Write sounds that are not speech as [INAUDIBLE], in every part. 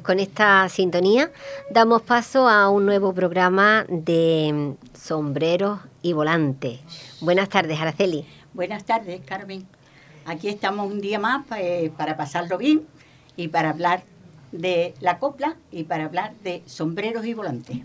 pues con esta sintonía damos paso a un nuevo programa de sombreros y volantes. Buenas tardes, Araceli. Buenas tardes, Carmen. Aquí estamos un día más eh, para pasarlo bien y para hablar de la copla y para hablar de sombreros y volantes.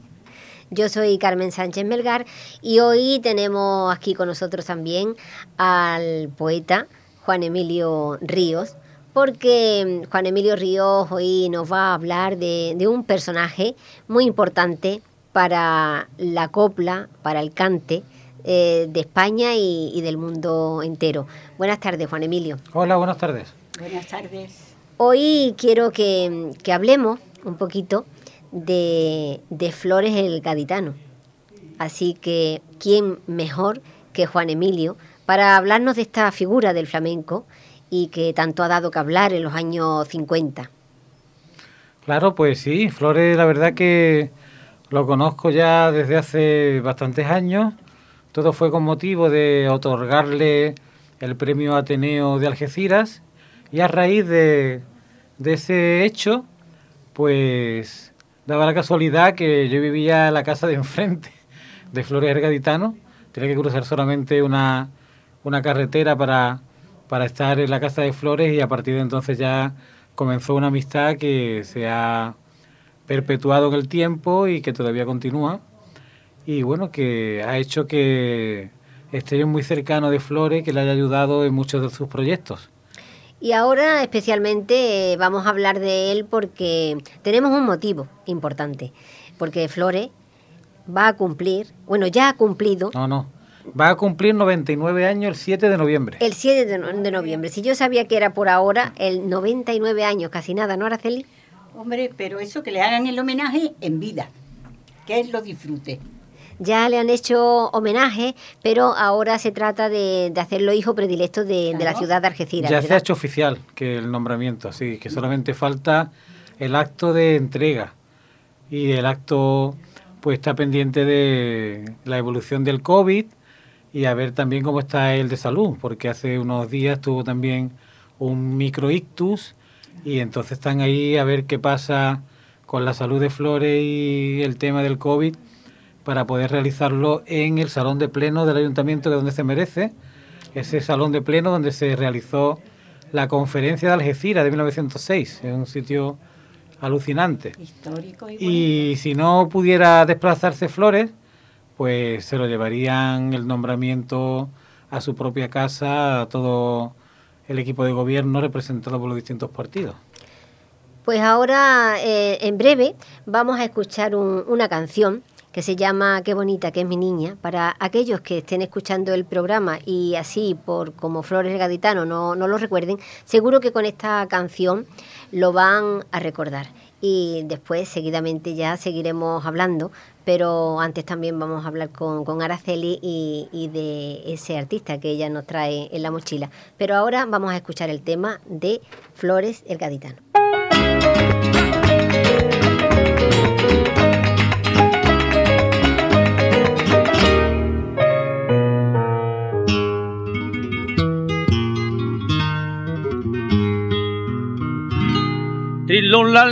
Yo soy Carmen Sánchez Melgar y hoy tenemos aquí con nosotros también al poeta Juan Emilio Ríos, porque mm, Juan Emilio Ríos hoy nos va a hablar de, un personaje muy importante para la copla, para el cante eh, de España y, del mundo entero. Buenas tardes, Juan Emilio. Hola, buenas tardes. Buenas tardes. Hoy quiero que, que hablemos un poquito de, Flores el Gaditano. Así que, ¿quién mejor que Juan Emilio para hablarnos de esta figura del flamenco que tanto ha dado que hablar en los años 50? Claro, pues sí, Flores la verdad que lo conozco ya desde hace bastantes años. Todo fue con motivo de otorgarle el premio Ateneo de Algeciras y a raíz de, de ese hecho, pues daba la casualidad que yo vivía en la casa de enfrente de Flores Gaditano. Tenía que cruzar solamente una, una carretera para, para estar en la casa de Flores y a partir de entonces ya comenzó una amistad que se ha perpetuado en el tiempo y que todavía continúa. Y bueno, que ha hecho que esté muy cercano de Flores, que le haya ayudado en muchos de sus proyectos. Y ahora especialmente eh, vamos a hablar de él porque tenemos un motivo importante, porque Flores va a cumplir, bueno, ya ha cumplido. No, no. Va a cumplir 99 años el 7 de noviembre. El 7 de, noviembre. Si yo sabía que era por ahora, el 99 años, casi nada, ¿no, Araceli? Hombre, pero eso que le hagan el homenaje en vida, que él lo disfrute ya le han hecho homenaje, pero ahora se trata de, hacerlo hijo predilecto de, la ciudad de Algeciras. Ya se ha hecho oficial que el nombramiento, sí, que solamente falta el acto de entrega y el acto pues está pendiente de la evolución del COVID y a ver también cómo está el de salud, porque hace unos días tuvo también un microictus y entonces están ahí a ver qué pasa con la salud de Flores y el tema del COVID para poder realizarlo en el salón de pleno del ayuntamiento que donde se merece, ese salón de pleno donde se realizó la conferencia de Algeciras de 1906, es un sitio alucinante. Histórico y, y si no pudiera desplazarse Flores, pues se lo llevarían el nombramiento a su propia casa, a todo el equipo de gobierno representado por los distintos partidos. Pues ahora, eh, en breve, vamos a escuchar una canción que se llama Qué bonita que es mi niña, para aquellos que estén escuchando el programa y así por como Flores Gaditano no, no lo recuerden, seguro que con esta canción lo van a recordar. Y después, seguidamente, ya seguiremos hablando, pero antes también vamos a hablar con, con Araceli y, y de ese artista que ella nos trae en la mochila. Pero ahora vamos a escuchar el tema de Flores el Gaditano. Trillo la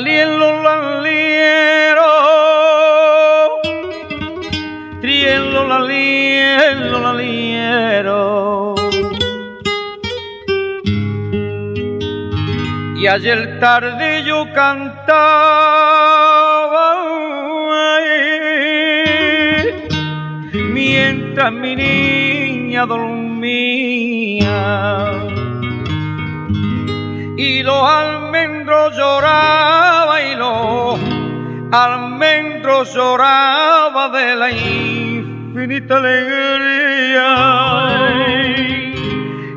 Y ayer tarde yo cantaba mientras mi niña dormía. Y los almendros lloraba y los almendros lloraba de la infinita alegría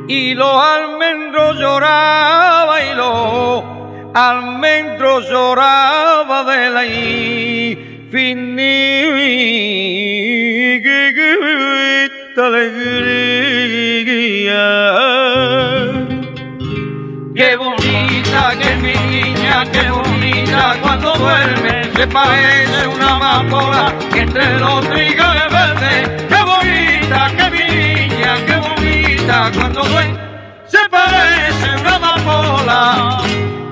y los almendros lloraba y los almendros lloraba de la infinita alegría Qué bonita que niña, qué bonita cuando duerme, se parece una amapola que entre los trigales verde. Qué bonita que niña, qué bonita cuando duerme, se parece una amapola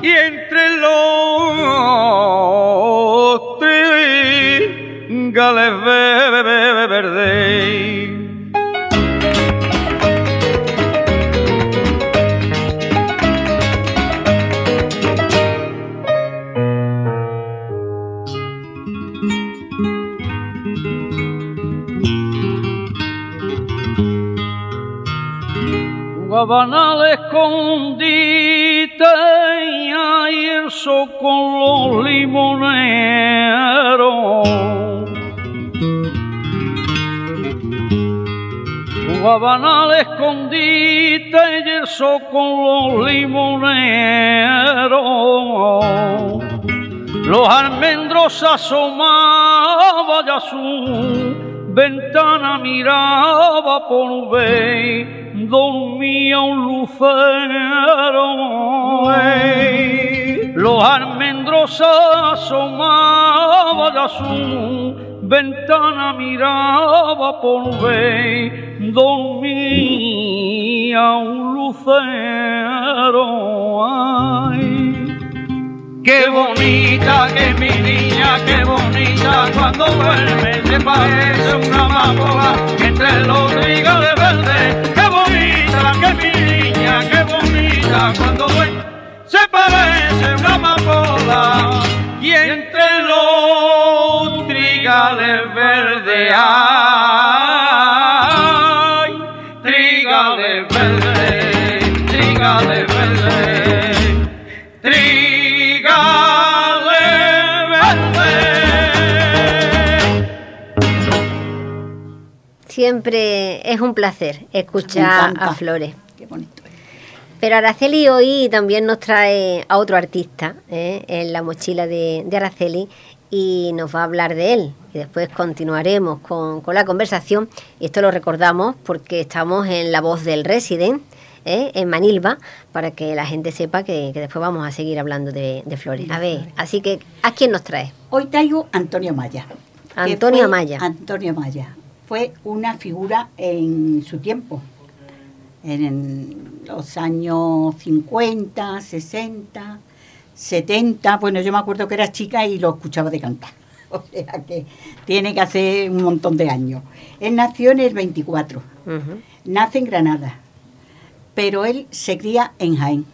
y entre los trigales verde. Banal escondite y el con los limoneros. banal escondite y el con los limoneros. Los almendros asomaban ya su ventana miraba por ver dormía un lucero. Los almendros asomaban a su ventana, miraba por ver, dormía un lucero. Qué bonita que es mi niña, qué bonita cuando duerme, se parece una amapola entre los trigales verdes. Qué bonita que cuando duerme, se parece una amapola y entre los trigales verdes hay trigales verdes, trigales verdes. Siempre es un placer escuchar a Flores. Qué bonito. Pero Araceli hoy también nos trae a otro artista ¿eh? en la mochila de, Araceli y nos va a hablar de él. Y después continuaremos con, la conversación. Y esto lo recordamos porque estamos en La Voz del Resident, ¿eh? en Manilva, para que la gente sepa que, después vamos a seguir hablando de, Flores. A ver, así que, ¿a quién nos trae? Hoy traigo Antonio Maya. Antonio Maya. Antonio Maya fue una figura en su tiempo, en los años 50, 60, 70. Bueno, yo me acuerdo que era chica y lo escuchaba de cantar. [LAUGHS] O sea que tiene que hacer un montón de años. Él nació en el 24. Nace en Granada. Pero él se cría en Jaén.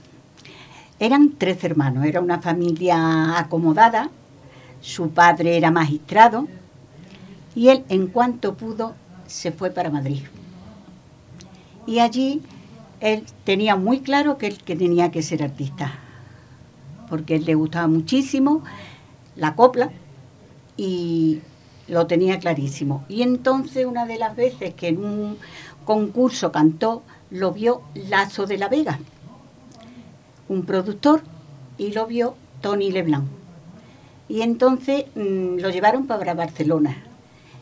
Eran tres hermanos. Era una familia acomodada. Su padre era magistrado y él, en cuanto pudo, se fue para Madrid. Y allí él tenía muy claro que, que tenía que ser artista, porque él le gustaba muchísimo la copla y lo tenía clarísimo. Y entonces una de las veces que en un concurso cantó, lo vio Lazo de la Vega, un productor, y lo vio Tony Leblanc. Y entonces mm, lo llevaron para Barcelona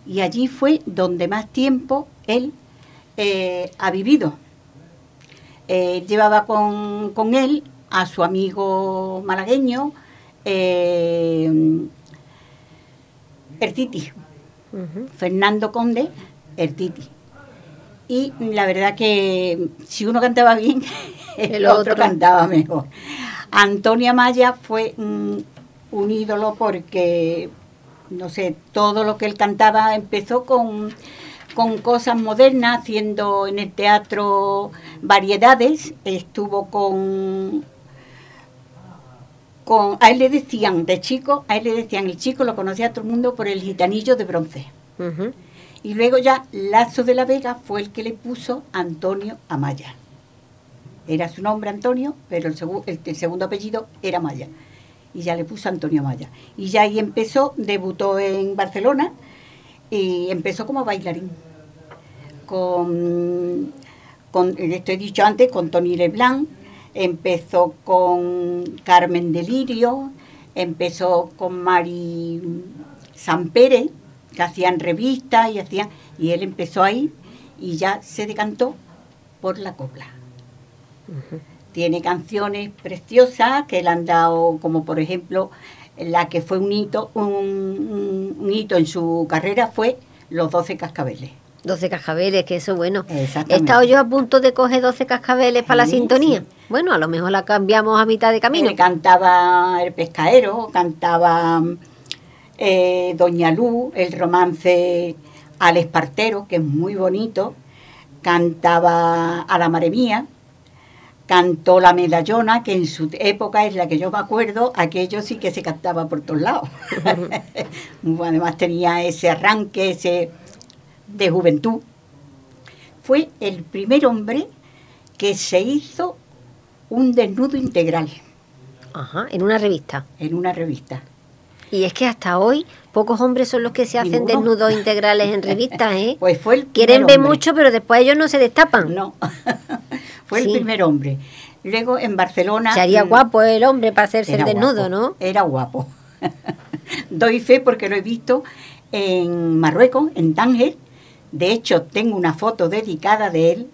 y allí fue donde más tiempo él eh, ha vivido. Eh, llevaba con, él a su amigo malagueño, eh, Ertiti, Fernando Conde Ertiti. Y la verdad que si uno cantaba bien, [LAUGHS] el, otro, cantaba mejor. Antonia Maya fue un ídolo porque no sé, todo lo que él cantaba empezó con, cosas modernas, haciendo en el teatro variedades, estuvo con, con, a él le decían, de chico, a él le decían, el chico lo conocía a todo el mundo por el gitanillo de bronce. Y luego ya Lazo de la Vega fue el que le puso Antonio Amaya. Era su nombre Antonio, pero el, el segundo apellido era Maya y ya le puso Antonio Maya. Y ya ahí empezó, debutó en Barcelona y empezó como bailarín. Con, con esto he dicho antes, con Tony Leblanc, empezó con Carmen Delirio, empezó con Mari Sampere, que hacían revistas y hacían, y él empezó ahí y ya se decantó por la copla tiene canciones preciosas que le han dado, como por ejemplo, la que fue un hito, un, hito en su carrera fue Los Doce Cascabeles. 12 cascabeles, que eso bueno. He estado yo a punto de coger 12 cascabeles para la sintonía. sí. Bueno, a lo mejor la cambiamos a mitad de camino. Eh, cantaba El Pescaero, cantaba eh, Doña Luz, el romance Al Espartero, que es muy bonito, cantaba A la Mare Mía, cantó La Medallona, que en su época es la que yo me acuerdo, aquello sí que se cantaba por todos lados. [LAUGHS] Además tenía ese arranque, ese de juventud. Fue el primer hombre que se hizo un desnudo integral Ajá, en una revista. en una revista. Y es que hasta hoy pocos hombres son los que se hacen Ninguno. desnudos integrales en [LAUGHS] revistas, ¿eh? Pues fue el Quieren ver hombre. mucho, pero después ellos no se destapan. No, [LAUGHS] fue Sí. el primer hombre. Luego en Barcelona... Se haría mm, guapo el hombre para hacerse el desnudo, guapo, ¿no? Era guapo. [LAUGHS] Doy fe porque lo he visto en Marruecos, en Tánger. De hecho, tengo una foto dedicada de él,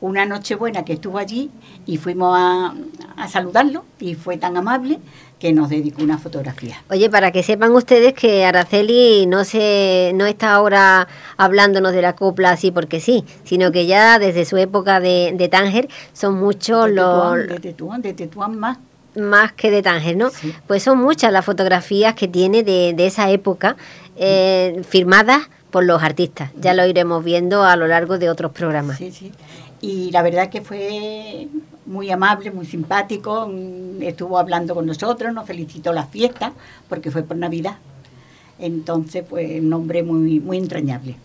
una Nochebuena que estuvo allí y fuimos a, a saludarlo y fue tan amable que nos dedicó una fotografía. Oye, para que sepan ustedes que Araceli no se no está ahora hablándonos de la copla así porque sí, sino que ya desde su época de, de Tánger son muchos de los Tetuán, de Tetuán, de Tetuán más. más que de Tánger, ¿no? Sí. Pues son muchas las fotografías que tiene de, de esa época eh, firmadas por los artistas. Ya lo iremos viendo a lo largo de otros programas. Sí, sí. Y la verdad que fue muy amable, muy simpático, mm, estuvo hablando con nosotros, nos felicitó la fiesta, porque fue por Navidad. Entonces, pues, un hombre muy, muy entrañable.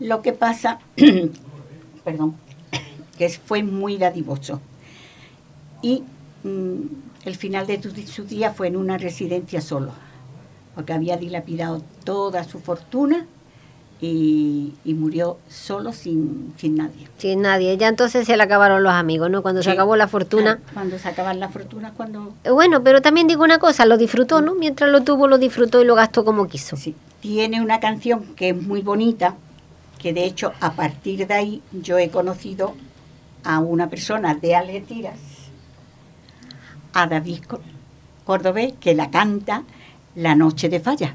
Lo que pasa, [CLEARS THROAT] perdón, [COUGHS] que fue muy dadivoso. Y mm, el final de su día fue en una residencia solo, porque había dilapidado toda su fortuna y, y murió solo sin, sin nadie. Sin nadie. Ya entonces se le acabaron los amigos, ¿no? Cuando se acabó la fortuna. Claro, Cuando se acaban las fortunas, cuando... Eh, Bueno, pero también digo una cosa, lo disfrutó, ¿no? Mientras lo tuvo, lo disfrutó y lo gastó como quiso. Sí. Tiene una canción que es muy bonita, que de hecho a partir de ahí yo he conocido a una persona de Algeciras, a David Cor- Cordobés, que la canta La Noche de Falla.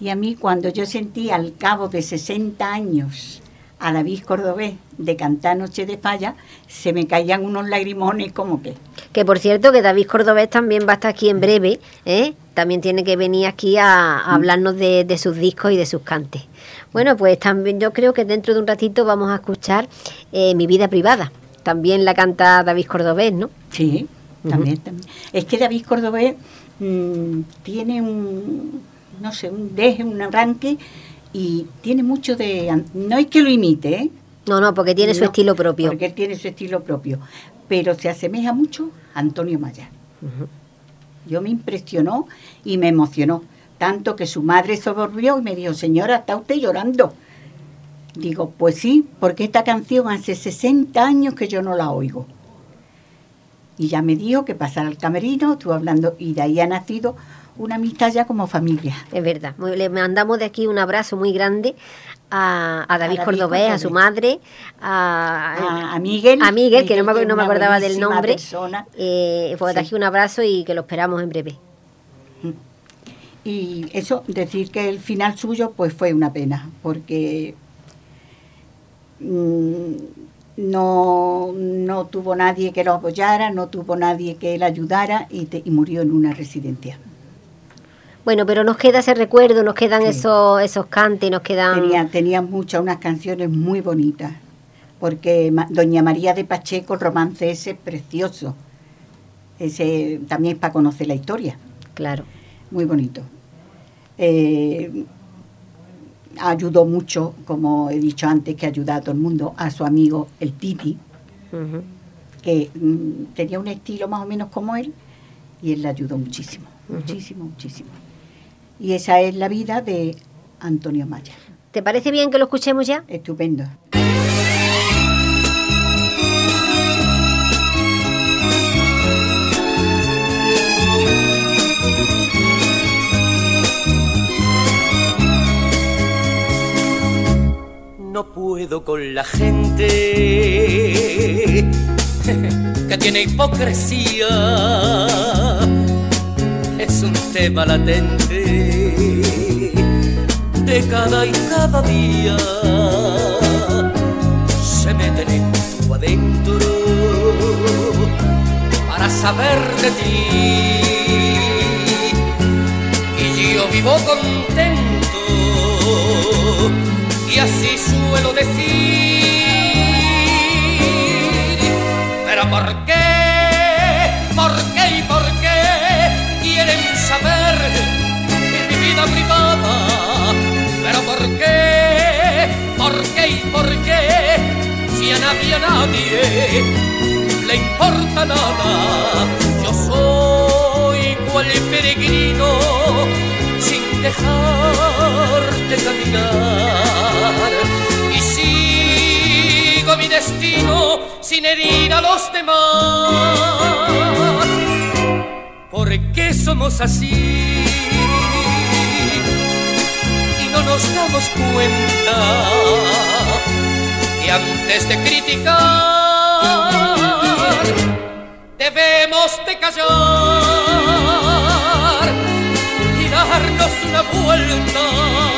Y a mí cuando yo sentí al cabo de 60 años a David Cordobés de cantar Noche de Falla, se me caían unos lagrimones como que... Que por cierto, que David Cordobés también va a estar aquí en breve, ¿eh? También tiene que venir aquí a, a hablarnos de, de sus discos y de sus cantes. Bueno, pues también yo creo que dentro de un ratito vamos a escuchar eh, Mi vida privada. También la canta David Cordobés, ¿no? Sí, también, también. Es que David Cordobés mm, tiene un, no sé, un deje, un arranque y tiene mucho de... No es que lo imite, ¿eh? No, no, porque tiene su estilo propio. Porque él tiene su estilo propio, pero se asemeja mucho a Antonio Maya. Yo me impresionó y me emocionó, tanto que su madre se volvió y me dijo, señora, ¿está usted llorando? Digo, pues sí, porque esta canción hace 60 años que yo no la oigo. Y ya me dijo que pasara al camerino, estuve hablando, y de ahí ha nacido una amistad ya como familia. Es verdad. Muy- Le mandamos de aquí un abrazo muy grande a, a David, David Cordobés, a su madre, a, A, a Miguel. a Miguel, que no me, no me acordaba del nombre. persona. Eh, pues de Sí. aquí un abrazo y que lo esperamos en breve. Y eso, decir que el final suyo pues fue una pena, porque mm, no, no tuvo nadie que lo apoyara, no tuvo nadie que le ayudara y, te- y murió en una residencia. Bueno, pero nos queda ese recuerdo, nos quedan Sí. esos, esos cantes, nos quedan... Tenía, tenía muchas, unas canciones muy bonitas, porque Doña María de Pacheco, el romance ese es precioso. Ese también es para conocer la historia. Claro. muy bonito. Eh, ayudó mucho, como he dicho antes, que ayuda a todo el mundo, a su amigo el Titi, que mm, tenía un estilo más o menos como él, y él le ayudó muchísimo, muchísimo, muchísimo. Y esa es la vida de Antonio Maya. ¿Te parece bien que lo escuchemos ya? Estupendo. La gente [LAUGHS] que tiene hipocresía. Es un tema latente de cada y cada día se meten en tu adentro para saber de ti. Y yo vivo contento y así suelo decir. Pero ¿por qué? ¿Por qué y por qué quieren saber de mi vida privada? Pero ¿por qué? ¿Por qué y por qué? Si a nadie, a nadie le importa nada, yo soy cual peregrino sin dejarte caminar y sigo mi destino sin herir a los demás. ¿Por qué somos así? Y no nos damos cuenta que antes de criticar debemos de callar una vuelta.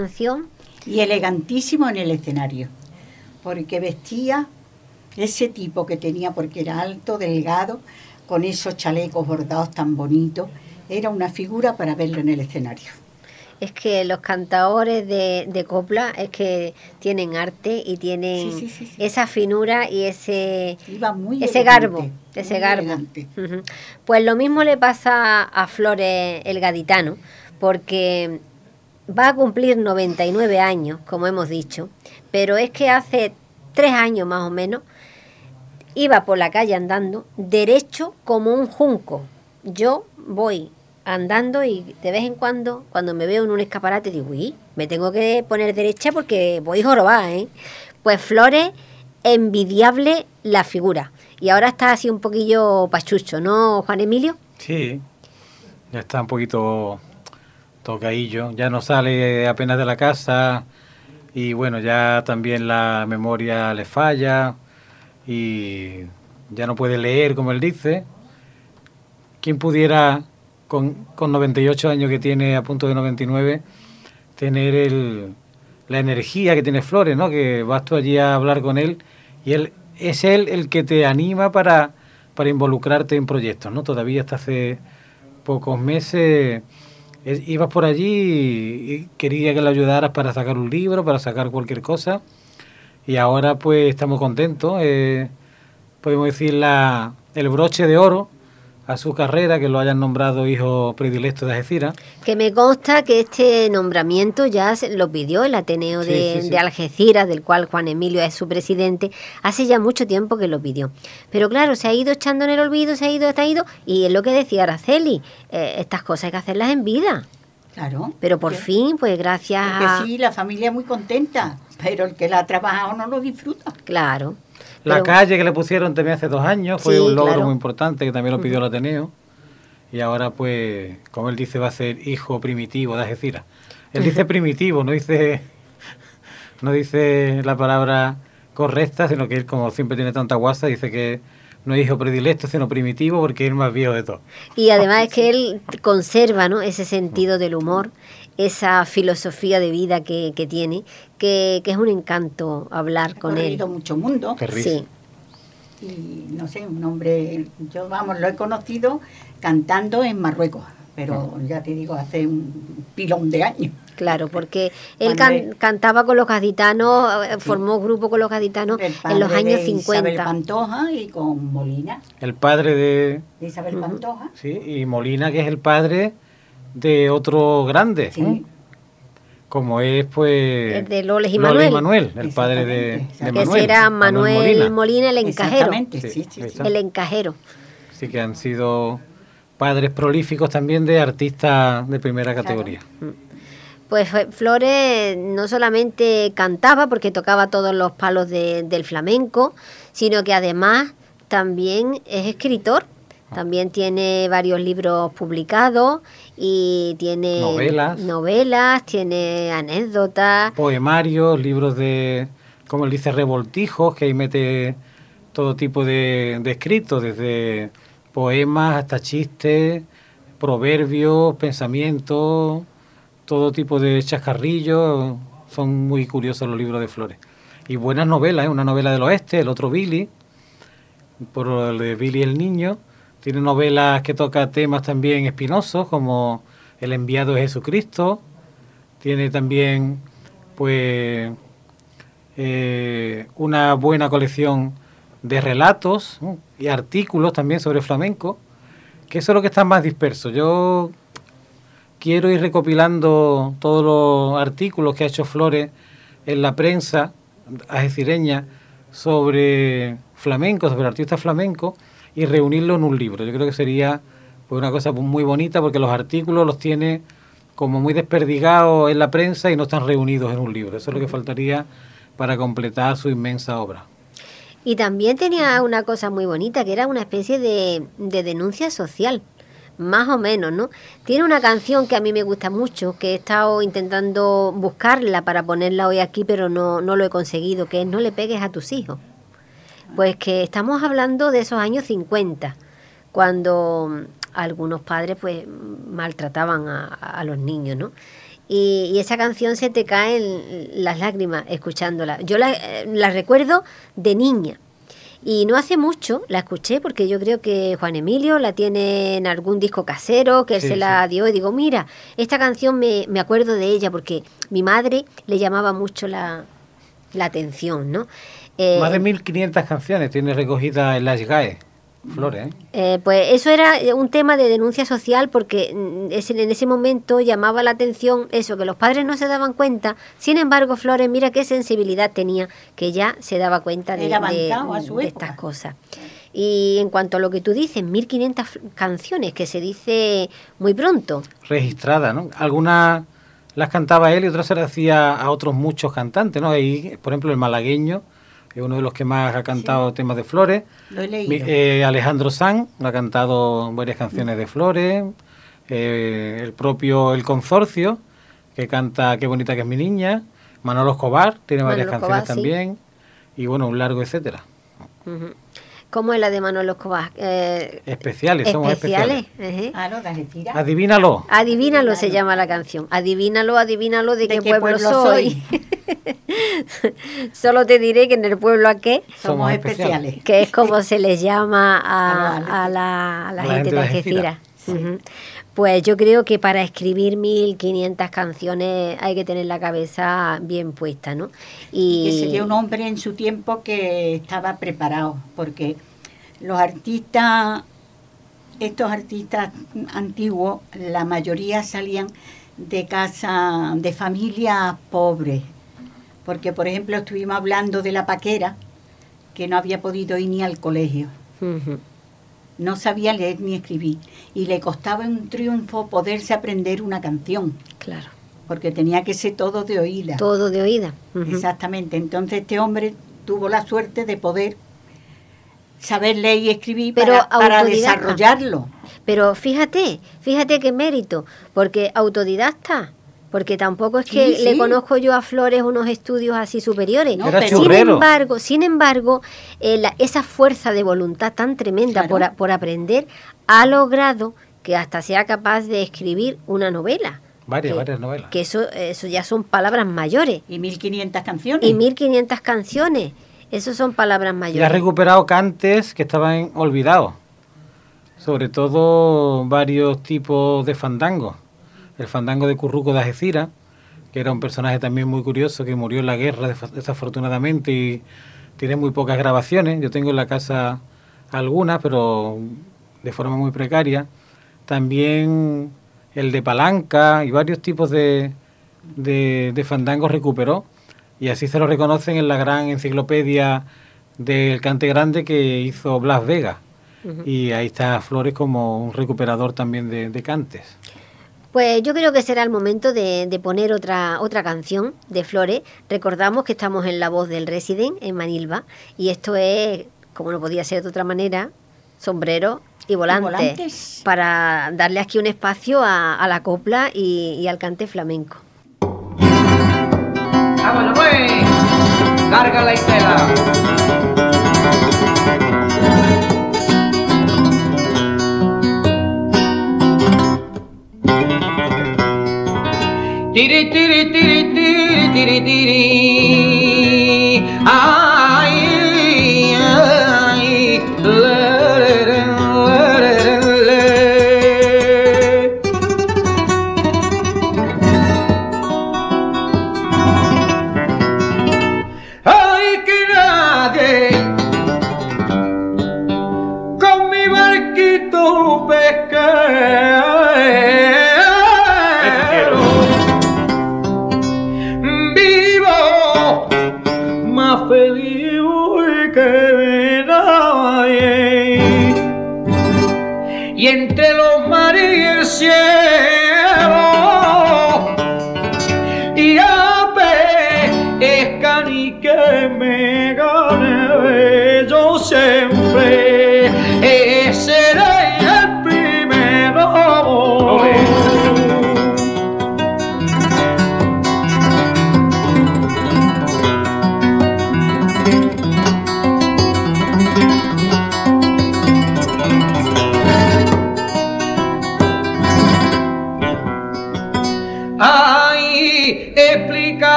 Canción. y elegantísimo en el escenario, porque vestía ese tipo que tenía, porque era alto, delgado, con esos chalecos bordados tan bonitos, era una figura para verlo en el escenario. Es que los cantadores de, de copla es que tienen arte y tienen Sí, sí, sí, sí. esa finura y ese, Iba muy ese elegante, garbo. Ese muy garbo. Pues lo mismo le pasa a Flores el gaditano, porque va a cumplir 99 años, como hemos dicho, pero es que hace tres años más o menos iba por la calle andando derecho como un junco. Yo voy andando y de vez en cuando, cuando me veo en un escaparate, digo, uy, me tengo que poner derecha porque voy jorobada, ¿eh? Pues Flores, envidiable la figura. Y ahora está así un poquillo pachucho, ¿no, Juan Emilio? Sí, ya está un poquito tocadillo, ya no sale apenas de la casa y bueno, ya también la memoria le falla y ya no puede leer como él dice. ¿Quién pudiera con, con 98 años que tiene a punto de 99 tener el, la energía que tiene Flores, ¿no? Que vas tú allí a hablar con él y él es él el que te anima para, para involucrarte en proyectos, ¿no? Todavía hasta hace pocos meses ibas por allí y, quería que le ayudaras para sacar un libro, para sacar cualquier cosa. Y ahora pues estamos contentos, eh, podemos decir la, el broche de oro a su carrera, que lo hayan nombrado hijo predilecto de Algeciras. Que me consta que este nombramiento ya se lo pidió el Ateneo Sí, de, sí, sí. de Algeciras, del cual Juan Emilio es su presidente, hace ya mucho tiempo que lo pidió. Pero claro, se ha ido echando en el olvido, se ha ido, se ha ido, y es lo que decía Araceli, eh, estas cosas hay que hacerlas en vida. Claro. Pero por Que- fin, pues gracias a... Sí, la familia es muy contenta, pero el que la ha trabajado no lo disfruta. Claro. La Pero- calle que le pusieron también hace dos años fue Sí, un logro claro. muy importante que también lo pidió el Ateneo. y ahora pues, como él dice, va a ser hijo primitivo de Algeciras. Él dice primitivo, no dice, [LAUGHS] no dice la palabra correcta, sino que él como siempre tiene tanta guasa, dice que no es hijo predilecto, sino primitivo, porque es el más viejo de todos. Y además es que él conserva ¿no? ese sentido del humor, esa filosofía de vida que, que tiene, que, que es un encanto hablar con él. recorrido mucho mundo. Qué. Sí, Y no sé, un hombre, yo vamos, lo he conocido cantando en Marruecos, pero Ah. ya te digo, hace un pilón de años. claro, porque él can- cantaba con los gaditanos, eh, formó grupo con los gaditanos en los padre años de Isabel 50. Pantoja y con Molina, El padre de, de Isabel. Pantoja. sí, y Molina, que es el padre de otro grande, como es pues El de Loles y Loles Manuel. el padre de, de que Manuel, será Manuel Molina, el encajero. Exactamente, Sí, sí. El encajero. Sí, que han sido padres prolíficos también de artistas de primera Claro. categoría. Pues eh, Flores no solamente cantaba porque tocaba todos los palos de- del flamenco, sino que además también es escritor. También tiene varios libros publicados y tiene Novelas. novelas, tiene anécdotas. Poemarios, libros de, como él dice, revoltijos, que ahí mete todo tipo de, de escritos, desde poemas hasta chistes, proverbios, pensamientos, todo tipo de chascarrillos. Son muy curiosos los libros de Flores. Y buenas novelas, ¿eh? una novela del oeste, el otro Billy, por el de Billy el Niño. Tiene novelas que toca temas también espinosos, como El enviado de Jesucristo. Tiene también, pues, eh, una buena colección de relatos y artículos también sobre flamenco, que eso es lo que está más disperso. Yo quiero ir recopilando todos los artículos que ha hecho Flores en la prensa algecireña sobre flamenco, sobre artistas flamencos, y reunirlo en un libro. Yo creo que sería pues, una cosa muy bonita porque los artículos los tiene como muy desperdigados en la prensa y no están reunidos en un libro. Eso es lo que faltaría para completar su inmensa obra. Y también tenía una cosa muy bonita, que era una especie de, de denuncia social, más o menos, ¿no? Tiene una canción que a mí me gusta mucho, que he estado intentando buscarla para ponerla hoy aquí, pero no, no lo he conseguido, que es No le pegues a tus hijos. Pues que estamos hablando de esos años 50, cuando mm, algunos padres pues maltrataban a, a los niños, ¿no? Y, y esa canción se te caen las lágrimas escuchándola. Yo la, eh, la recuerdo de niña. Y no hace mucho la escuché porque yo creo que Juan Emilio la tiene en algún disco casero, que él Sí, se la sí. dio y digo, mira, esta canción me, me acuerdo de ella porque mi madre le llamaba mucho la, la atención, ¿no? Eh, Más de 1.500 canciones tiene recogidas en las GAE, Flores. ¿eh? Eh, pues eso era eh, un tema de denuncia social porque mm, en ese momento llamaba la atención eso, que los padres no se daban cuenta. Sin embargo, Flores, mira qué sensibilidad tenía, que ya se daba cuenta de, estas cosas. Y en cuanto a lo que tú dices, 1500 f- canciones, que se dice muy pronto. registradas, ¿no? Algunas las cantaba él y otras se las hacía a otros muchos cantantes, ¿no? Ahí, por ejemplo, el malagueño, es uno de los que más ha cantado temas de Flores. Lo he leído. eh, Alejandro Sanz ha cantado varias canciones de Flores. Eh, el propio El Consorcio, que canta Qué bonita que es mi niña. Manolo Escobar tiene varias canciones Escobar, sí. también. Y bueno, un largo etcétera. ¿Cómo es la de Manolo Escobar? Eh, Especiales, somos especiales. especiales. Ah, no. Adivínalo. Adivínalo se llama la canción. Adivínalo, adivínalo de, ¿De qué, qué pueblo, pueblo soy. [LAUGHS] Solo te diré que en el pueblo a qué, Somos especiales. que es como se les llama a, [LAUGHS] A los a la, a la A la gente gente de Algeciras. Ujú. Pues yo creo que para escribir 1500 canciones hay que tener la cabeza bien puesta, ¿no? que Y sería un hombre en su tiempo que estaba preparado, porque los artistas, estos artistas antiguos, la mayoría salían de casa, de familias pobres, porque por ejemplo estuvimos hablando de la paquera, que no había podido ir ni al colegio. No sabía leer ni escribir, y le costaba un triunfo poderse aprender una canción, claro, porque tenía que ser todo de oída. todo de oída. Exactamente. Entonces este hombre tuvo la suerte de poder saber leer y escribir Pero para, desarrollarlo. Pero fíjate, fíjate qué mérito, porque autodidacta, porque tampoco es que Sí, le conozco yo a Flores unos estudios así superiores. No, pero- sin embargo, sin embargo, eh, la- esa fuerza de voluntad tan tremenda Claro. por, a- por aprender ha logrado que hasta sea capaz de escribir una novela. Varias, Que- varias novelas. Que eso, eso ya son palabras mayores. Y 1500 canciones. Y 1500 canciones. Eso son palabras Y ha mayores. recuperado cantes que estaban olvidados. Sobre todo varios tipos de fandango. El fandango de Curruco de Algeciras, que era un personaje también muy curioso que murió en la guerra desa- desafortunadamente y tiene muy pocas grabaciones. Yo tengo en la casa algunas, pero de forma muy precaria. También el de palanca y varios tipos de, de, de fandangos recuperó. Y así se lo reconocen en la gran enciclopedia del cante grande que hizo Blas Vega. Y ahí está Flores como un recuperador también de, de cantes. Pues yo creo que será el momento de, de poner otra, otra canción de Flores. Recordamos que estamos en la voz del Resident en Manilva y esto es, como no podía ser de otra manera, sombrero y volante. volantes. Para darle aquí un espacio a, a la copla y, y al cante flamenco. Vámonos, pues. Carga la estela. Tiri, tiri, tiri, tiri, tiri, tiri. Ay,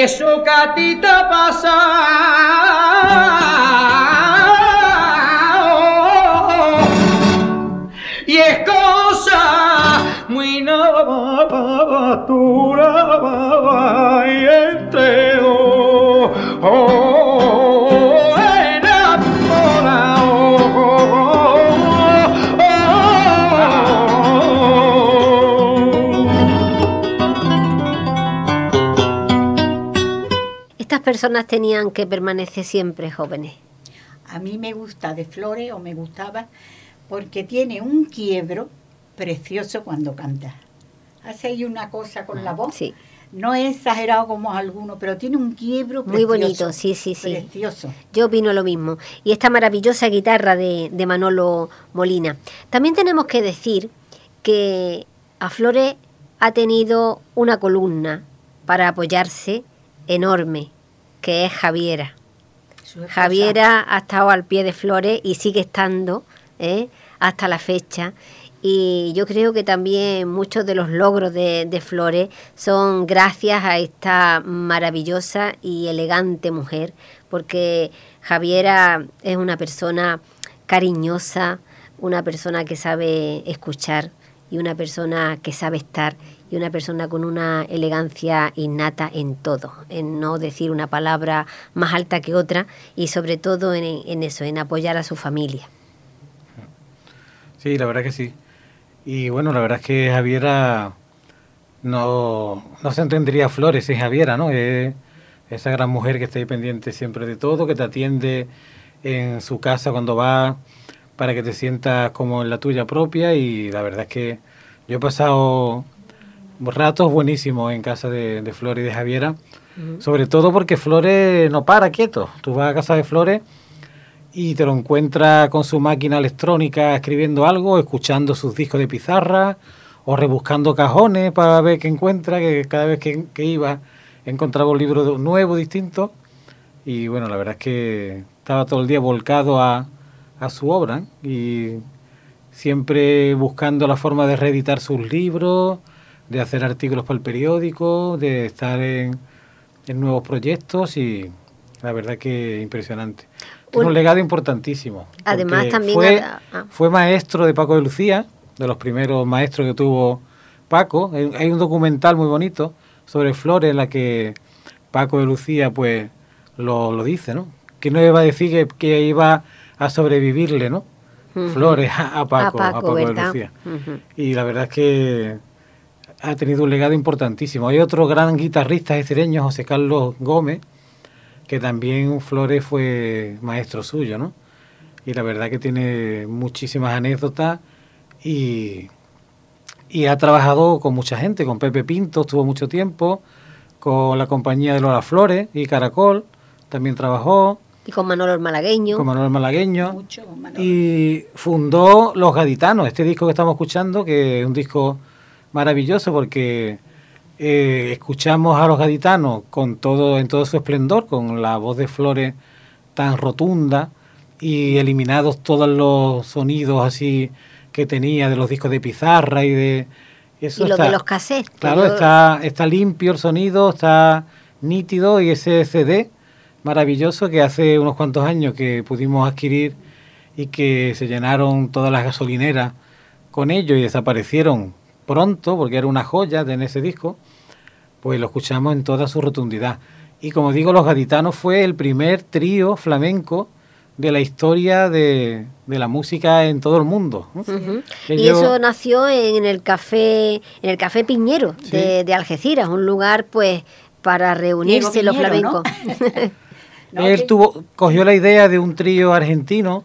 Eso que a ti te pasa. Personas tenían que permanecer siempre jóvenes. A mí me gusta de Flores o me gustaba porque tiene un quiebro precioso cuando canta. Hace ahí una cosa con la voz Sí. No es exagerado como algunos, pero tiene un quiebro Muy precioso, bonito, sí, sí, sí. Precioso. Yo opino lo mismo. Y esta maravillosa guitarra de, de Manolo Molina. También tenemos que decir que a Flores ha tenido una columna para apoyarse enorme, que es Javiera. Javiera ha estado al pie de Flores y sigue estando ¿eh? hasta la fecha. Y yo creo que también muchos de los logros de, de Flores son gracias a esta maravillosa y elegante mujer, porque Javiera es una persona cariñosa, una persona que sabe escuchar y una persona que sabe estar y una persona con una elegancia innata en todo, en no decir una palabra más alta que otra y sobre todo en, eso, en apoyar a su familia. Sí, la verdad que sí. Y bueno, la verdad es que Javiera no, no se entendería Flores sin Javiera, ¿no? Es esa gran mujer que está ahí pendiente siempre de todo, que te atiende en su casa cuando va para que te sientas como en la tuya propia y la verdad es que yo he pasado ratos buenísimos en casa de, de Flores y de Javiera, sobre todo porque Flores no para quieto. Tú vas a casa de Flores y te lo encuentras con su máquina electrónica escribiendo algo, escuchando sus discos de pizarra o rebuscando cajones para ver qué encuentra, que cada vez que, que iba encontraba un libro nuevo, distinto. Y bueno, la verdad es que estaba todo el día volcado a, a su obra y siempre buscando la forma de reeditar sus libros, de hacer artículos para el periódico, de estar en, en nuevos proyectos y la verdad que impresionante. Tiene Un- un legado importantísimo. Además, también Fue, ah. fue maestro de Paco de Lucía, de los primeros maestros que tuvo Paco. Hay, un documental muy bonito sobre Flores en la que Paco de Lucía pues lo, lo dice, ¿no? Que no iba a decir que, que iba a sobrevivirle, ¿no? Flores a, a Paco, a a Paco, de. Lucía. Y la verdad es que ha tenido un legado importantísimo. Hay otro gran guitarrista estireño, José Carlos Gómez, que también Flores fue maestro suyo, ¿no? Y la verdad que tiene muchísimas anécdotas y, y ha trabajado con mucha gente, con Pepe Pinto estuvo mucho tiempo, con la compañía de Lola Flores y Caracol también trabajó, Y con Manolo el Malagueño. con Manuel Malagueño. Mucho, Manolo. Y fundó Los Gaditanos, este disco que estamos escuchando, que es un disco maravilloso porque eh, escuchamos a los gaditanos con todo, en todo su esplendor, con la voz de Flores tan rotunda y eliminados todos los sonidos así que tenía de los discos de pizarra y de eso y lo está- de los cassettes. Claro, yo- está, está limpio el sonido, está nítido y ese CD maravilloso que hace unos cuantos años que pudimos adquirir y que se llenaron todas las gasolineras con ello y desaparecieron pronto porque era una joya de en ese disco, pues lo escuchamos en toda su rotundidad. Y como digo, Los Gaditanos fue el primer trío flamenco de la historia de, de la música en todo el mundo. Y yo- eso nació en el café, en el café Piñero de, de Algeciras, un lugar pues para reunirse los flamencos. ¿no? [LAUGHS] No, Él tuvo, cogió la idea de un trío argentino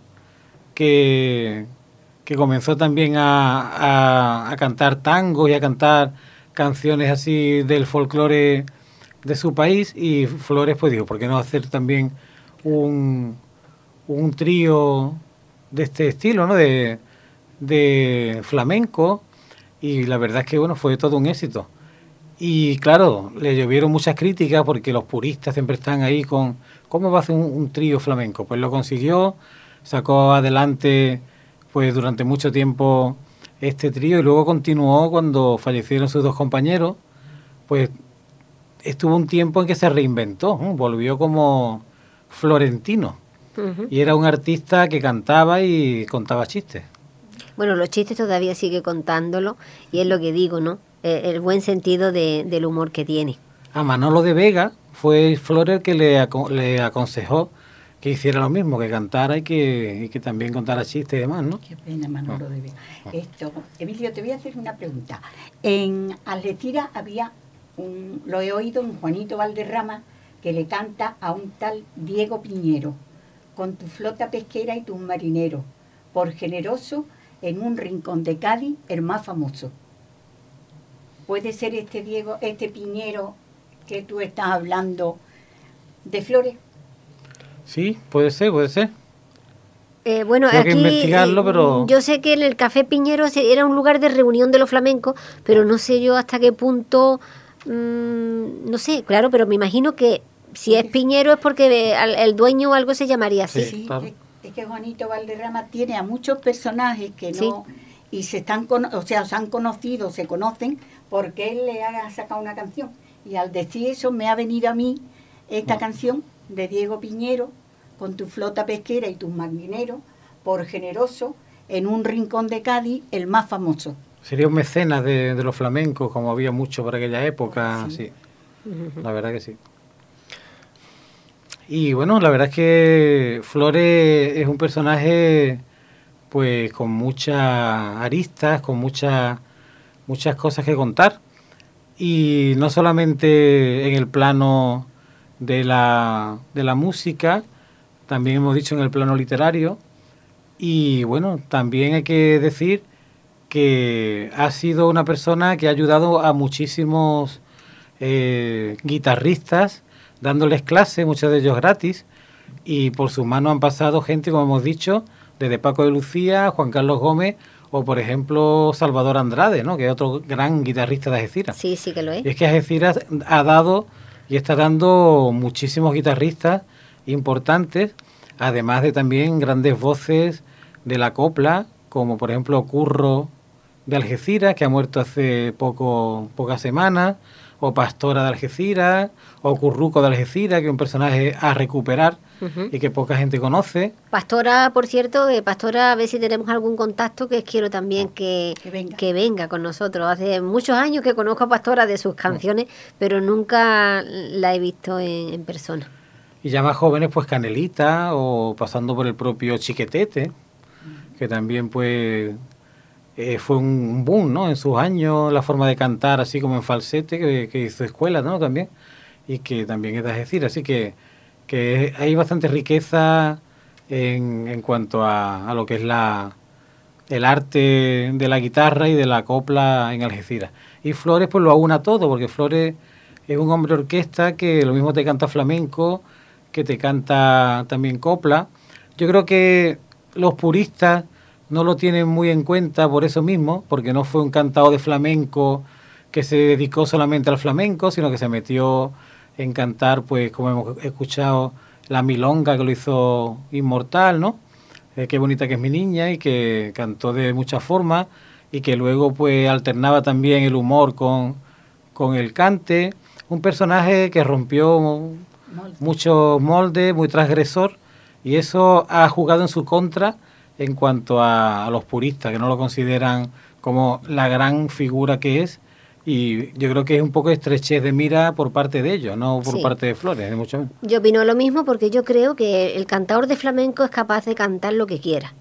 que, que comenzó también a, a- a cantar tangos y a cantar canciones así del folclore de su país y Flores pues dijo, ¿por qué no hacer también un, un trío de este estilo, ¿no? De, de flamenco y la verdad es que bueno, fue todo un éxito. Y claro, le llovieron muchas críticas porque los puristas siempre están ahí con cómo va a hacer un trío flamenco. Pues lo consiguió, sacó adelante pues durante mucho tiempo este trío y luego continuó cuando fallecieron sus dos compañeros, pues estuvo un tiempo en que se reinventó, volvió como florentino y era un artista que cantaba y contaba chistes. Bueno, los chistes todavía sigue contándolo y es lo que digo, ¿no? Eh, el buen sentido de- del humor que tiene. A Manolo de Vega fue Flores el que le, aco- le aconsejó que hiciera lo mismo, que cantara y que, y que también contara chistes y demás, ¿no? Qué pena, Manolo de Vega. Esto, Emilio, te voy a hacer una pregunta. En Algeciras había un, lo he oído en Juanito Valderrama, que le canta a un tal Diego Piñero, con tu flota pesquera y tus marineros, por generoso, en un rincón de Cádiz, el más famoso. puede ser este Diego, este Piñero que tú estás hablando de Flores. Sí, puede ser, puede ser. Eh, bueno, Tengo que aquí investigarlo, eh, pero- yo sé que en el Café Piñero era un lugar de reunión de los flamencos, pero no sé yo hasta qué punto, mm, no sé, claro, pero me imagino que si es Piñero es porque al- el dueño o algo se llamaría así. Sí, claro. es, es que Juanito Valderrama tiene a muchos personajes que Sí. no y se están o sea, se han conocido, se conocen porque él le ha sacado una canción y al decir eso me ha venido a mí esta canción de Diego Piñero con tu flota pesquera y tus marineros por generoso en un rincón de Cádiz el más famoso. Sería un mecenas de, de los flamencos, como había mucho por aquella época, Sí. sí. La verdad que sí. Y bueno, la verdad es que Flores es un personaje pues con muchas aristas, con muchas muchas cosas que contar. Y no solamente en el plano de la, de la música, también hemos dicho en el plano literario. Y bueno, también hay que decir que ha sido una persona que ha ayudado a muchísimos eh, guitarristas, dándoles clases, muchos de ellos gratis, y por su mano han pasado gente, como hemos dicho, desde Paco de Lucía, Juan Carlos Gómez, o por ejemplo Salvador Andrade, ¿no? que es otro gran guitarrista de Algeciras. Sí, sí que lo es. Y es que Algeciras ha dado y está dando muchísimos guitarristas importantes, además de también grandes voces de la copla, como por ejemplo Curro de Algeciras, que ha muerto hace poco, pocas semanas, o Pastora de Algeciras, o Curruco de Algeciras, que es un personaje a recuperar y que poca gente conoce. Pastora, por cierto, eh, Pastora, a ver si tenemos algún contacto, que quiero también que, Que venga. que venga con nosotros. Hace muchos años que conozco a Pastora de sus canciones, pero nunca la he visto en, en persona. Y ya más jóvenes, pues Canelita o pasando por el propio Chiquetete, que también pues eh, fue un, boom, ¿no? En sus años, la forma de cantar así como en falsete, que, que hizo escuela, ¿no? También, y que también es de decir, así que, que hay bastante riqueza en, en cuanto a, a lo que es la el arte de la guitarra y de la copla en Algeciras. Y Flores pues lo aúna todo, porque Flores es un hombre orquesta que lo mismo te canta flamenco, que te canta también copla. Yo creo que los puristas no lo tienen muy en cuenta por eso mismo, porque no fue un cantado de flamenco que se dedicó solamente al flamenco, sino que se metió en cantar, pues como hemos escuchado, la milonga que lo hizo inmortal, ¿no? Eh, qué bonita que es mi niña y que cantó de muchas formas y que luego pues alternaba también el humor con, con el cante. Un personaje que rompió Molde. muchos moldes, muy transgresor, y eso ha jugado en su contra en cuanto a, a los puristas, que no lo consideran como la gran figura que es, y yo creo que es un poco estrechez de mira por parte de ellos, no por Sí. parte de Flores, ni mucho menos. Yo opino lo mismo porque yo creo que el cantador de flamenco es capaz de cantar lo que quiera.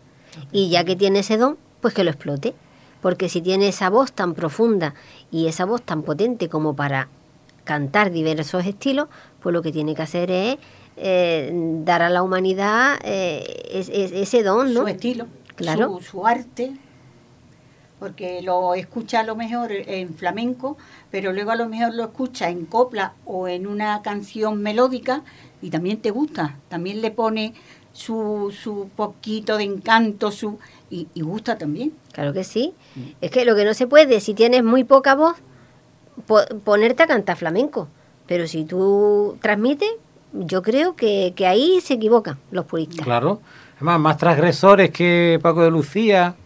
Y ya que tiene ese don, pues que lo explote. Porque si tiene esa voz tan profunda y esa voz tan potente como para cantar diversos estilos, pues lo que tiene que hacer es eh, dar a la humanidad eh, es- es- ese don, ¿no? su estilo, Claro. su, su arte, porque lo escucha a lo mejor en flamenco, pero luego a lo mejor lo escucha en copla o en una canción melódica y también te gusta, también le pone su, su poquito de encanto su y, y gusta también. Claro que sí. Es que lo que no se puede, si tienes muy poca voz, po- ponerte a cantar flamenco. Pero si tú transmites, yo creo que, que ahí se equivocan los puristas. Claro. Además, más transgresores que Paco de Lucía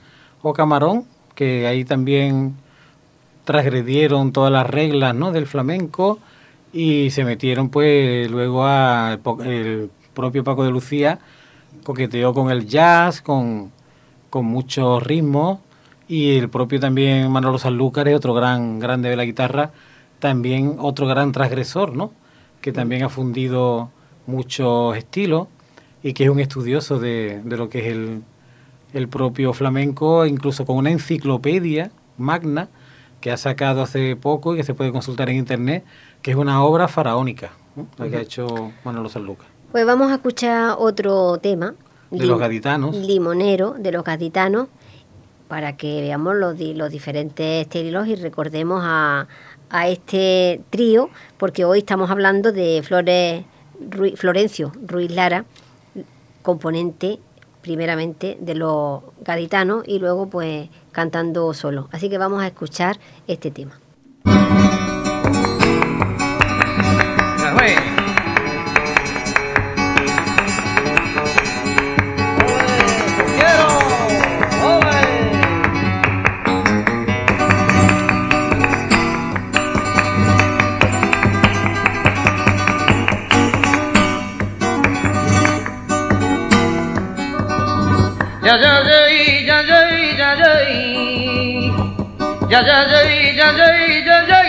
o Camarón, que ahí también transgredieron todas las reglas ¿no? del flamenco y se metieron pues luego al el propio Paco de Lucía coqueteó con el jazz, con, con muchos ritmos y el propio también Manolo Sanlúcar es otro gran grande de la guitarra, también otro gran transgresor, ¿no? Que también ha fundido muchos estilos y que es un estudioso de, de lo que es el, el propio flamenco, incluso con una enciclopedia magna que ha sacado hace poco y que se puede consultar en internet, que es una obra faraónica, ¿no? la que ha hecho Manolo Sanlúcar. Pues vamos a escuchar otro tema. De lim- los gaditanos. Limonero, de los gaditanos. para que veamos los, los diferentes estilos y recordemos a, a este trío, porque hoy estamos hablando de Flores Florencio Ruiz Lara, componente primeramente de los gaditanos y luego pues cantando solo. Así que vamos a escuchar este tema. Ya ya ya ya ya ya ya ya ya ya ya ya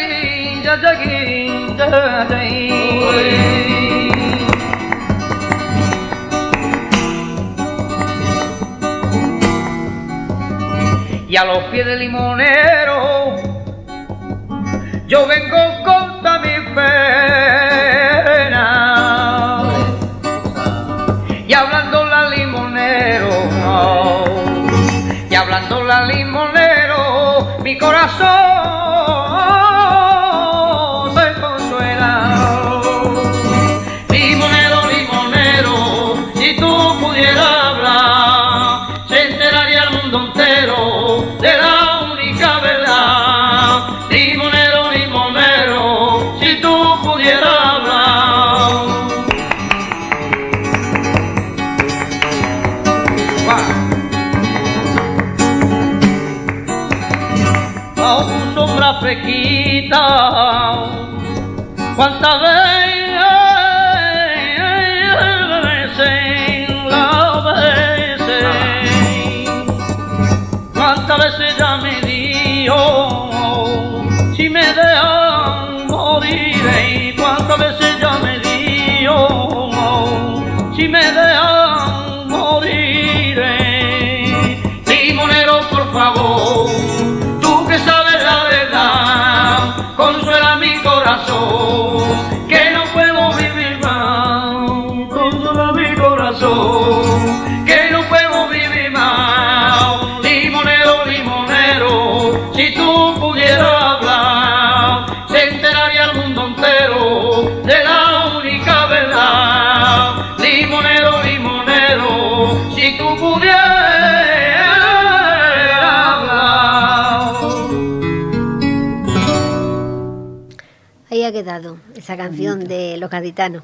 y a los pies del limonero yo vengo con mi pena corazón Esa canción de Los Gaditanos.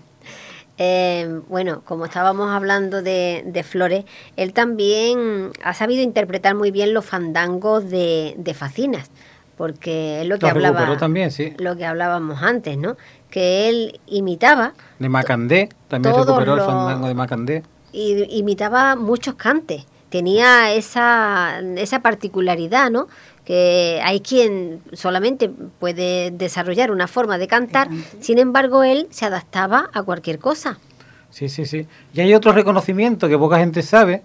Eh, bueno, como estábamos hablando de, de Flores, él también ha sabido interpretar muy bien los fandangos de, de Facinas, porque es lo que hablaba, recuperó también, sí. lo que hablábamos antes, ¿no? Que él imitaba De Macandé, también recuperó los- el fandango de Macandé. y imitaba muchos cantes. Tenía esa, esa particularidad, ¿no? Que hay quien solamente puede desarrollar una forma de cantar, sin embargo él se adaptaba a cualquier cosa. Sí, sí, sí. Y hay otro reconocimiento que poca gente sabe,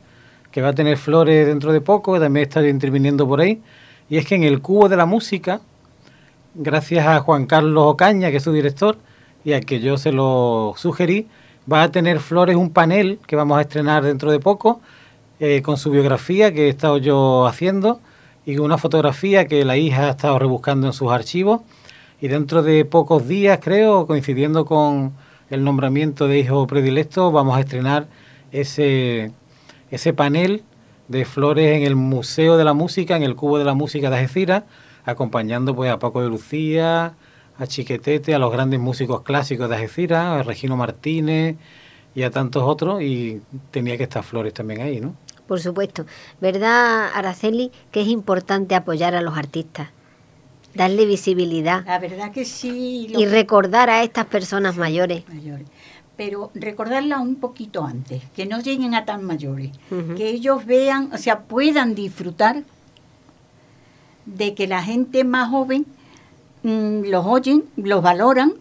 que va a tener Flores dentro de poco, que también está interviniendo por ahí, y es que en el Cubo de la Música, gracias a Juan Carlos Ocaña, que es su director, y a que yo se lo sugerí, va a tener Flores un panel que vamos a estrenar dentro de poco, eh, con su biografía que he estado yo haciendo, y una fotografía que la hija ha estado rebuscando en sus archivos, y dentro de pocos días, creo, coincidiendo con el nombramiento de hijo predilecto, vamos a estrenar ese, ese panel de flores en el Museo de la Música, en el Cubo de la Música de Algeciras, acompañando pues a Paco de Lucía, a Chiquetete, a los grandes músicos clásicos de Algeciras, a Regino Martínez y a tantos otros, y tenía que estar Flores también ahí, ¿no? Por supuesto. ¿Verdad, Araceli, que es importante apoyar a los artistas? Darle visibilidad La verdad que sí. lo y recordar a estas personas mayores. mayores. Pero recordarla un poquito antes, que no lleguen a tan mayores, que ellos vean, o sea, puedan disfrutar de que la gente más joven mm, los oyen, los valoran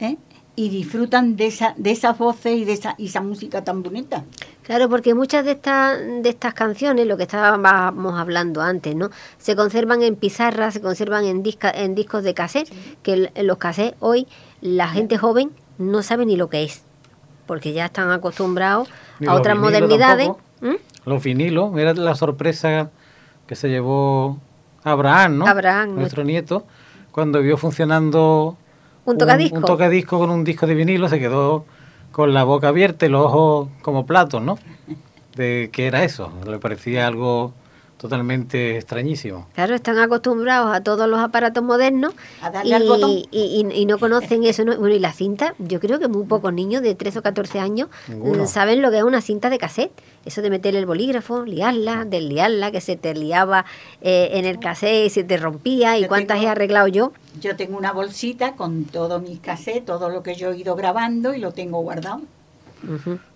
¿eh? y disfrutan de esa de esas voces y de esa, y esa música tan bonita. Claro, porque muchas de estas de estas canciones, lo que estábamos hablando antes, ¿no? Se conservan en pizarras, se conservan en disca, en discos de cassette, que los cassettes hoy la gente joven no sabe ni lo que es, porque ya están acostumbrados Ni a otras modernidades. ¿Mm? Los vinilos, era la sorpresa que se llevó Abraham, ¿no? Abraham, nuestro nieto, cuando vio funcionando Un tocadisco. un tocadisco con un disco de vinilo, se quedó con la boca abierta y los ojos como platos, ¿no? De qué era eso. Le parecía algo totalmente extrañísimo. Claro, están acostumbrados a todos los aparatos modernos A darle y, al botón. y- y- y no conocen eso. ¿no? Bueno, y la cinta, yo creo que muy pocos niños de 13 o 14 años Ninguno. mm, saben lo que es una cinta de cassette. Eso de meter el bolígrafo, liarla, desliarla, que se te liaba eh, en el cassette y se te rompía. ¿Y Yo cuántas tengo- he arreglado yo? Yo tengo una bolsita con todos mis cassettes, todo lo que yo he ido grabando y lo tengo guardado.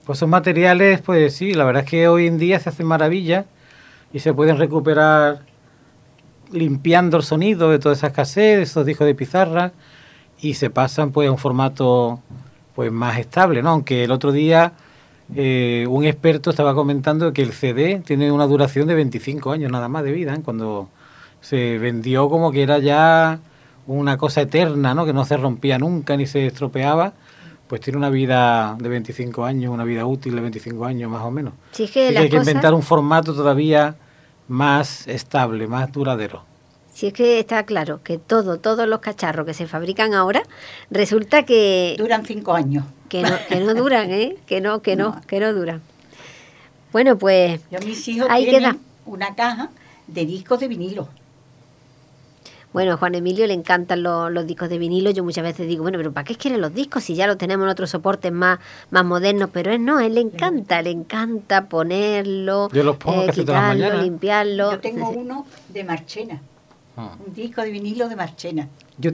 Pues esos materiales, pues sí, la verdad es que hoy en día se hacen maravillas y se pueden recuperar limpiando el sonido de todas esas cassettes, esos discos de pizarra y se pasan pues a un formato pues más estable, ¿no? Aunque el otro día eh, un experto estaba comentando que el CD tiene una duración de 25 años nada más de vida, ¿eh? cuando se vendió como que era ya una cosa eterna, ¿no? Que no se rompía nunca ni se estropeaba, pues tiene una vida de 25 años, una vida útil de 25 años más o menos. Es que Así hay que inventar un formato todavía más estable, más duradero. Si es que está claro que todo, todos los cacharros que se fabrican ahora, resulta que, Duran cinco años. que, no, que no duran, ¿eh? Que no, que no, No. que no duran. Bueno, pues Yo mis hijos Ahí tienen queda. una caja de discos de vinilo. Bueno, a Juan Emilio le encantan los, los discos de vinilo. Yo muchas veces digo, bueno, pero ¿para qué quieren los discos si ya los tenemos en otros soportes más, más modernos? Pero él no, a él le encanta, le encanta ponerlo, eh, Yo los pongo casi todas las quitarlo, limpiarlo. Yo tengo uno de Marchena, Ah. un disco de vinilo de Marchena. Yo,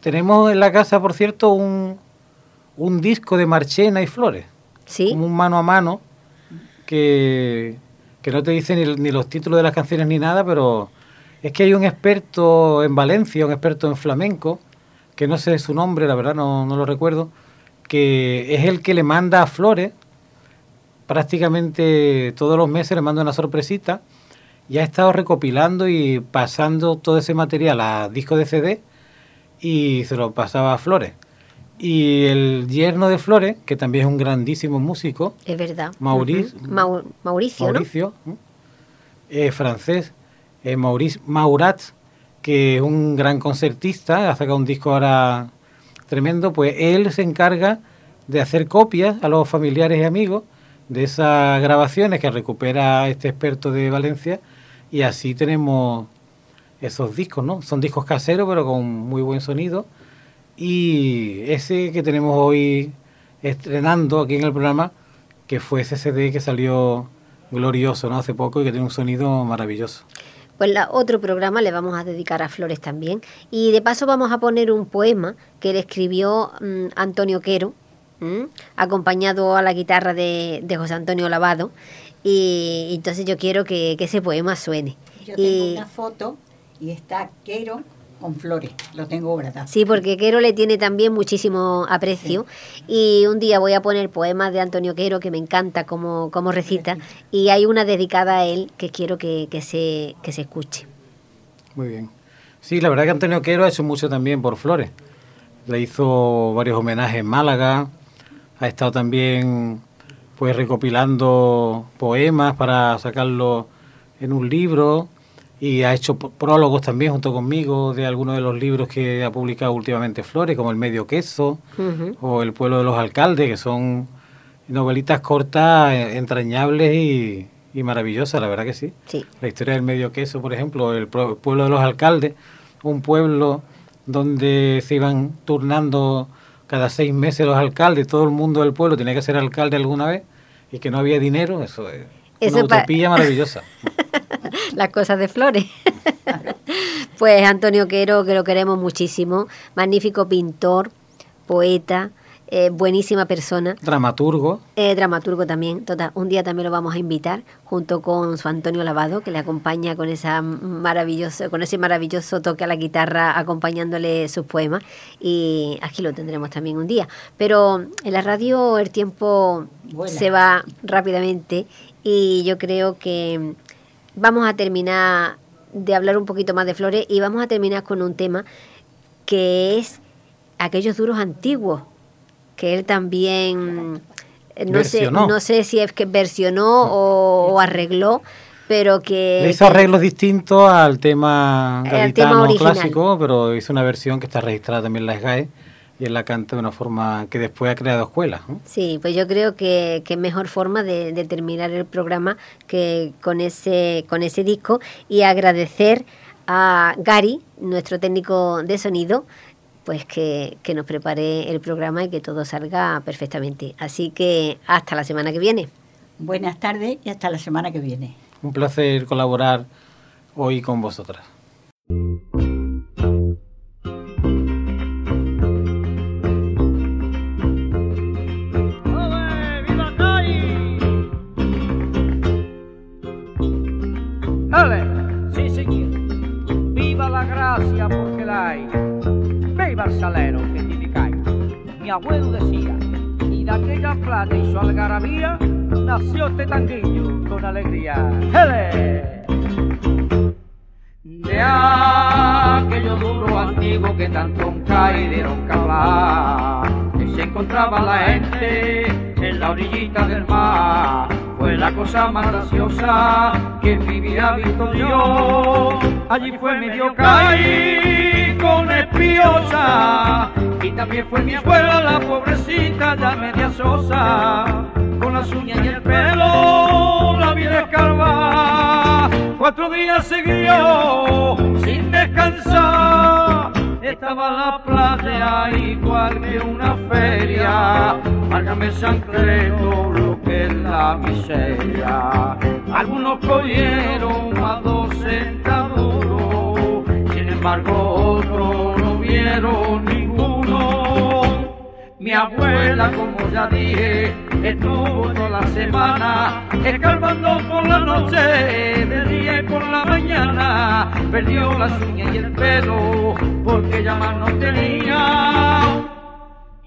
tenemos en la casa, por cierto, un, un disco de Marchena y Flores. Sí, como un mano a mano que, que no te dice ni, ni los títulos de las canciones ni nada, pero es que hay un experto en Valencia, un experto en flamenco, que no sé su nombre, la verdad no, no lo recuerdo, que es el que le manda a Flores, prácticamente todos los meses le manda una sorpresita, y ha estado recopilando y pasando todo ese material a disco de CD y se lo pasaba a Flores. Y el yerno de Flores, que también es un grandísimo músico, es verdad. Maurice-. Mau- Mauricio, ¿no? Mauricio, ¿no? eh, francés, eh, Maurice Maurat, que es un gran concertista, ha sacado un disco ahora tremendo, pues él se encarga de hacer copias a los familiares y amigos de esas grabaciones que recupera este experto de Valencia y así tenemos esos discos, ¿no? Son discos caseros pero con muy buen sonido y ese que tenemos hoy estrenando aquí en el programa, que fue ese CD que salió glorioso, ¿no? Hace poco y que tiene un sonido maravilloso. Pues la, otro programa le vamos a dedicar a Flores también. Y de paso vamos a poner un poema que le escribió mm, Antonio Quero, ¿m? acompañado a la guitarra de, de José Antonio Lavado. Y, entonces yo quiero que, que ese poema suene. Yo tengo Y- una foto y está Quero con flores. Lo tengo guardado. Sí, porque Quero le tiene también muchísimo aprecio. Y un día voy a poner poemas de Antonio Quero, que me encanta cómo, cómo recita. Y hay una dedicada a él que quiero que, que se, que se escuche. Muy bien. Sí, la verdad que Antonio Quero ha hecho mucho también por Flores. Le hizo varios homenajes en Málaga. Ha estado también pues recopilando poemas para sacarlos en un libro y ha hecho prólogos también junto conmigo de algunos de los libros que ha publicado últimamente Flores, como El Medio Queso o El Pueblo de los Alcaldes, que son novelitas cortas, eh, entrañables y, y maravillosas, la verdad que sí. Sí. La historia del medio queso, por ejemplo, el pueblo de los alcaldes, un pueblo donde se iban turnando cada seis meses los alcaldes, todo el mundo del pueblo tenía que ser alcalde alguna vez y que no había dinero, eso es Eso una utopía maravillosa. [LAUGHS] [LAUGHS] las cosas de Flores. [LAUGHS] pues Antonio Quero, que lo queremos muchísimo, magnífico pintor, poeta, eh, buenísima persona, Dramaturgo, eh, dramaturgo también. Total, un día también lo vamos a invitar junto con su Antonio Lavado, que le acompaña con esa maravilloso, con ese maravilloso toque a la guitarra, acompañándole sus poemas. Y aquí lo tendremos también un día. Pero en la radio el tiempo se va rápidamente y yo creo que vamos a terminar de hablar un poquito más de flores y vamos a terminar con un tema que es aquellos duros antiguos que él también eh, no sé no sé si es que versionó o, o arregló pero que... Le hizo arreglos distintos al tema Al gaditano tema original. clásico, pero hizo una versión que está registrada también en la SGAE y él la canta de una forma que después ha creado escuelas. ¿no? Sí, pues yo creo que, que mejor forma de, de terminar el programa que con ese, con ese disco y agradecer a Gary, nuestro técnico de sonido, pues que, que nos prepare el programa y que todo salga perfectamente. Así que hasta la semana que viene. Buenas tardes y hasta la semana que viene. Un placer colaborar hoy con vosotras. La gracia porque la hay. Viva el salero que tiene cae. Mi abuelo decía, y de aquella plata y su algarabía, nació este tanguillo con alegría. ¡Hele! De aquello duro antiguo que tanto cae que hablar, que se encontraba la gente en la orillita del mar. Fue la cosa más graciosa que vivía visto Dios. Allí fue mi Dios caí con espiosa. Y también fue mi abuela, la pobrecita, ya media sosa. Con las uñas y el pelo la vi descarvar. Cuatro días seguidos sin descansar. Estaba la playa igual que una feria. Márgame Sancredo lo que es la miseria. Algunos cogieron a dos centavos. Embargo, otros no vieron ninguno. Mi abuela, como ya dije, estuvo toda la semana escarbando por la noche, de día y por la mañana. Perdió las uñas y el pelo porque ya más no tenía.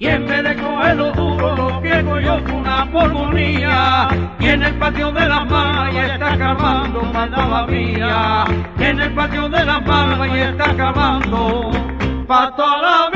Y en vez de cogerlo duro, lo que cogió fue una pulmonía. Y en el patio de las malvas está acabando mandaba mía. Y en el patio de las malvas está acabando pa' toda la